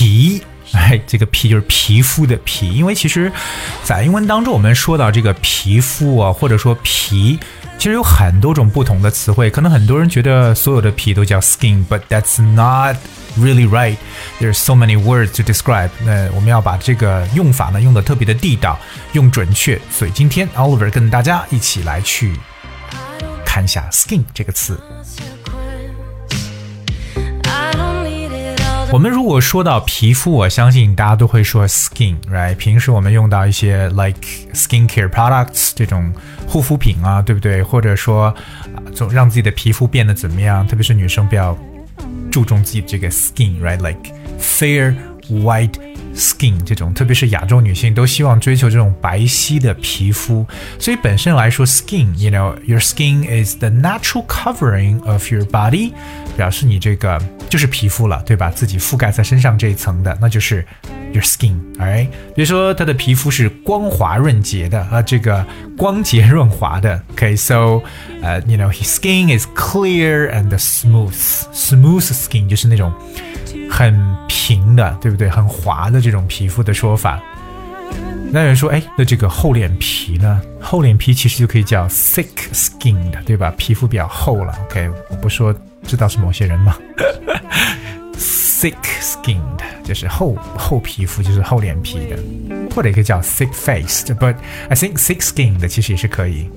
皮。哎，这个皮就是皮肤的皮，因为其实，在英文当中，我们说到这个皮肤啊，或者说皮，其实有很多种不同的词汇。可能很多人觉得所有的皮都叫 skin，but that's not really right. There's so many words to describe. 那我们要把这个用法呢用的特别的地道，用准确。所以今天 Oliver 跟大家一起来去看一下 skin 这个词。我们如果说到皮肤，我相信大家都会说 skin，right？平时我们用到一些 like skincare products 这种护肤品啊，对不对？或者说啊，总让自己的皮肤变得怎么样？特别是女生比较注重自己这个 skin，right？Like fair white skin 这种，特别是亚洲女性都希望追求这种白皙的皮肤，所以本身来说，skin，you know，your skin is the natural covering of your body，表示你这个就是皮肤了，对吧？自己覆盖在身上这一层的，那就是 your skin，alright？比如说她的皮肤是光滑润洁的啊，这个光洁润滑的，OK，so，呃、y o u know his skin is clear and smooth，smooth skin 就是那种。很 平的，对不对？很滑的这种皮肤的说法。那有人说，哎，那这个厚脸皮呢？厚脸皮其实就可以叫 thick skin 的对吧？皮肤比较厚了。OK，我不说，知道是某些人吗 ？thick skinned 就是厚厚皮肤，就是厚脸皮的，或者也可以叫 thick faced，but I think thick skinned 其实也是可以。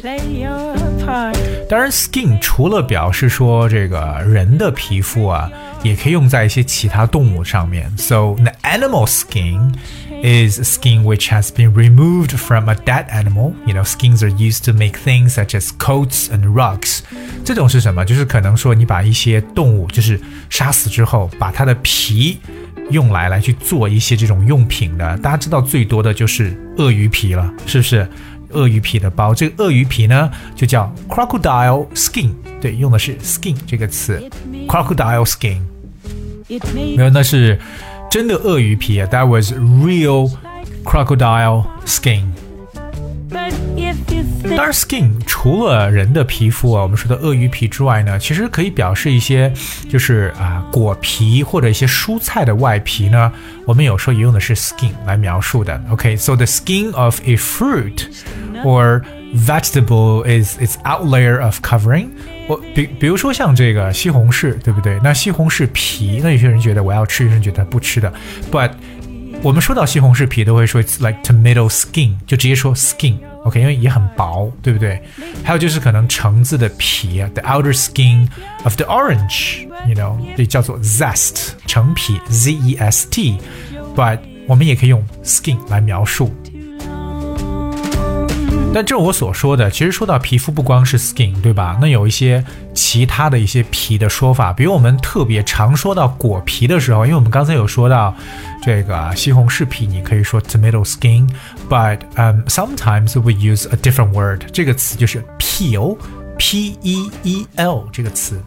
play your part. 当然，skin 除了表示说这个人的皮肤啊，也可以用在一些其他动物上面。So the animal skin is skin which has been removed from a dead animal. You know, skins are used to make things such as coats and rugs. 这种是什么？就是可能说你把一些动物就是杀死之后，把它的皮。用来来去做一些这种用品的，大家知道最多的就是鳄鱼皮了，是不是？鳄鱼皮的包，这个鳄鱼皮呢就叫 crocodile skin，对，用的是 skin 这个词，crocodile skin， It may 没有，那是 真的鳄鱼皮啊，that was real crocodile skin。 but if you think 当然，skin 除了人的皮肤啊，我们说的鳄鱼皮之外呢，其实可以表示一些就是啊果皮或者一些蔬菜的外皮呢，我们有时候也用的是 skin 来描述的。OK，so、the skin of a fruit or vegetable is its out layer of covering。 我比比如说像这个西红柿，对不对？那西红柿皮，那有些人觉得我要吃，有些人觉得不吃的，but 我们说到西红柿皮都会说 it's like tomato skin，就直接说 skin，OK，、因为也很薄，对不对？还有就是可能橙子的皮啊，the outer skin of the orange，you know，这叫做 zest，橙皮 z e s t，but 我们也可以用 skin 来描述。但正我所说的，其实说到皮肤不光是 skin，对吧？那有一些其他的一些皮的说法，比如我们特别常说到果皮的时候，因为我们刚才有说到这个西红柿皮，你可以说 tomato skin，but um sometimes we use a different word，这个词就是 peel，p e e l 这个词。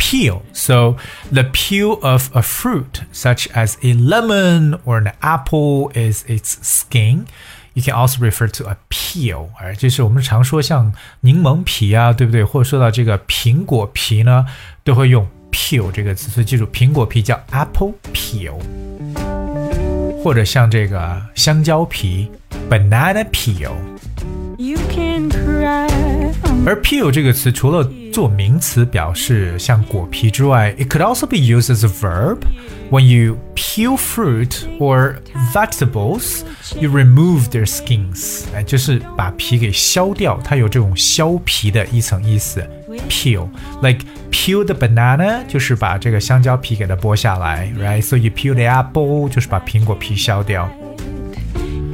peel. So the peel of a fruit, such as a lemon or an apple, is its skin. You can also refer to a peel，而就是我们常说像柠檬皮啊，对不对？或者说到这个苹果皮呢，都会用 peel 这个词。所以记住，苹果皮叫 apple peel，或者像这个香蕉皮 banana peel。 you can cry on 而 peel 这个词除了 做名词表示像果皮之外，it could also be used as a verb. When you peel fruit or vegetables, you remove their skins. 哎，就是把皮给削掉，它有这种削皮的一层意思。Peel, like peel the banana，就是把这个香蕉皮给它剥下来，right? So you peel the apple，就是把苹果皮削掉。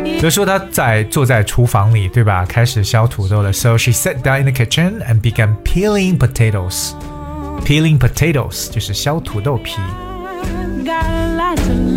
比如说，她在坐在厨房里，对吧？开始削土豆了。So she sat down in the kitchen and began peeling potatoes. Peeling potatoes 就是削土豆皮。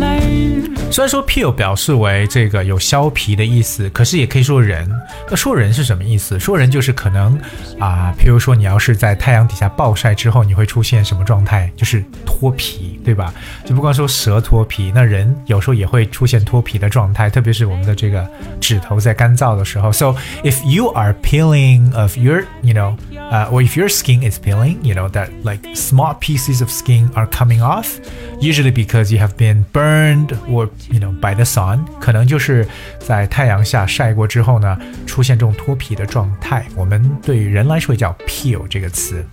got a lot to learn. 虽然说 peel 表示为这个有削皮的意思，可是也可以说人。那说人是什么意思？说人就是可能啊，譬如说你要是在太阳底下暴晒之后，你会出现什么状态？就是脱皮，对吧？就不光说蛇脱皮，那人有时候也会出现脱皮的状态，特别是我们的这个指头在干燥的时候。So if you are peeling of your, you know, uh, or if your skin is peeling, you know that like small pieces of skin are coming off, usually because you have been burned or you know by the sun，可能就是在太阳下晒过之后呢，出现这种脱皮的状态。我们对于人来说也叫 peel 这个词。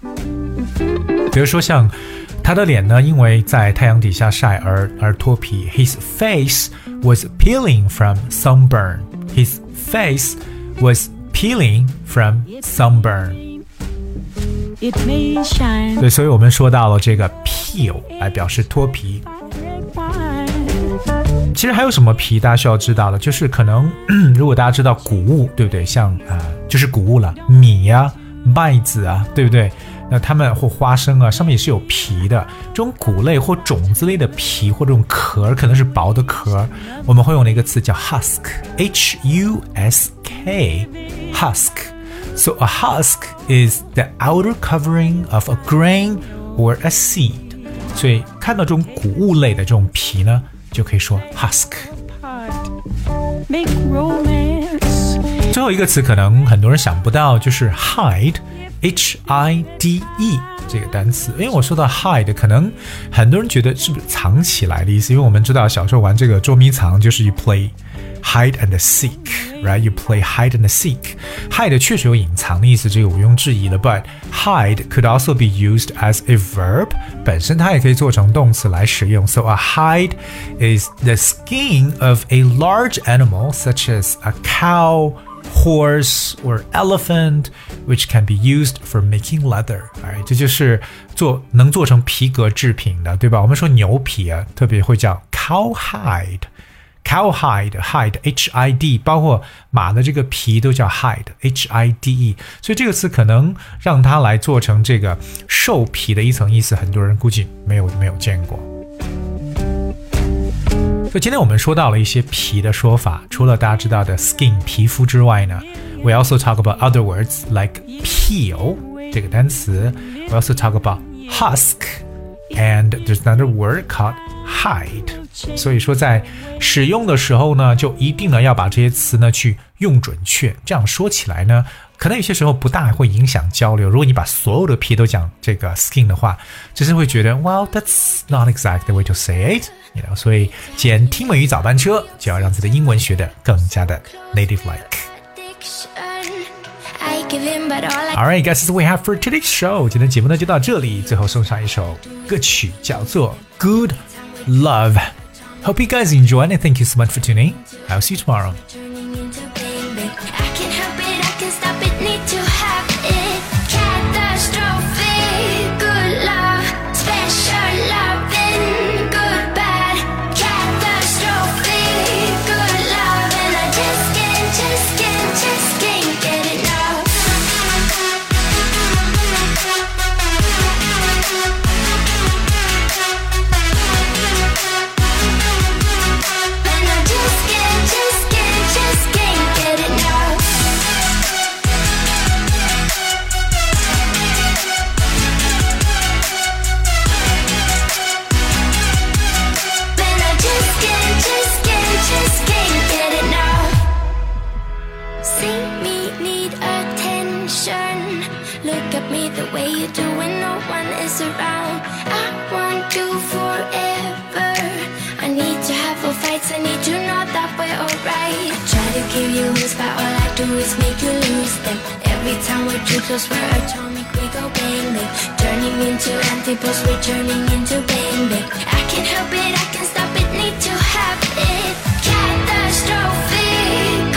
比如说像他的脸呢，因为在太阳底下晒而而脱皮。His face was peeling from sunburn. His face was peeling from sunburn. It may shine 对，所以我们说到了这个 peel 来表示脱皮。 其实还有什么皮大家需要知道的？就是可能 如果大家知道谷物，对不对？像啊、就是谷物了，米呀、麦子啊，对不对？那它们或花生啊，上面也是有皮的。这种谷类或种子类的皮或这种壳，可能是薄的壳，我们会用的一个词叫 husk，h u s k，husk。So a husk is the outer covering of a grain or a seed. 所以看到这种谷物类的这种皮呢，就可以说 husk。Part. Make romance. 最后一个词可能很多人想不到，就是 hide，h i d e 这个单词。因为我说到 hide，可能很多人觉得是不是藏起来的意思？因为我们知道小时候玩这个捉迷藏，就是 you play hide and seek，right？You play hide and seek。hide 确实有隐藏的意思，这个毋庸置疑的。But hide could also be used as a verb，本身它也可以做成动词来使用。So a hide is the skin of a large animal such as a cow horse or elephant, which can be used for making leather。哎，这就是做能做成皮革制品的，对吧？我们说牛皮啊，特别会叫 cow hide。cow hide hide h i d，包括马的这个皮都叫 hide h i d e，所以这个词可能让它来做成这个兽皮的一层意思，很多人估计没有没有见过。所以今天我们说到了一些皮的说法，除了大家知道的 skin 皮肤之外呢，we also talk about other words like peel 这个单词，we also talk about husk and there's another word called hide。 所以说在使用的时候呢，就一定呢要把这些词呢去用准确。这样说起来呢，可能有些时候不大会影响交流。如果你把所有的皮都讲这个 skin 的话，就是会觉得 well that's not exactly the way to say it。所以简听美语早班车就要让自己的英文学得更加的 native like。all right，guys，so we have for today's show。今天节目呢就到这里，最后送上一首歌曲叫做 good love。Hope you guys enjoyed and thank you so much for tuning. I'll see you tomorrow. Give you but all I do is make you lose them. Every time we're too close, we're atomic, we go bang bang. Turning into antipodes, we're turning into bang bang. I can't help it, I can't stop it, need to have it. Catastrophe.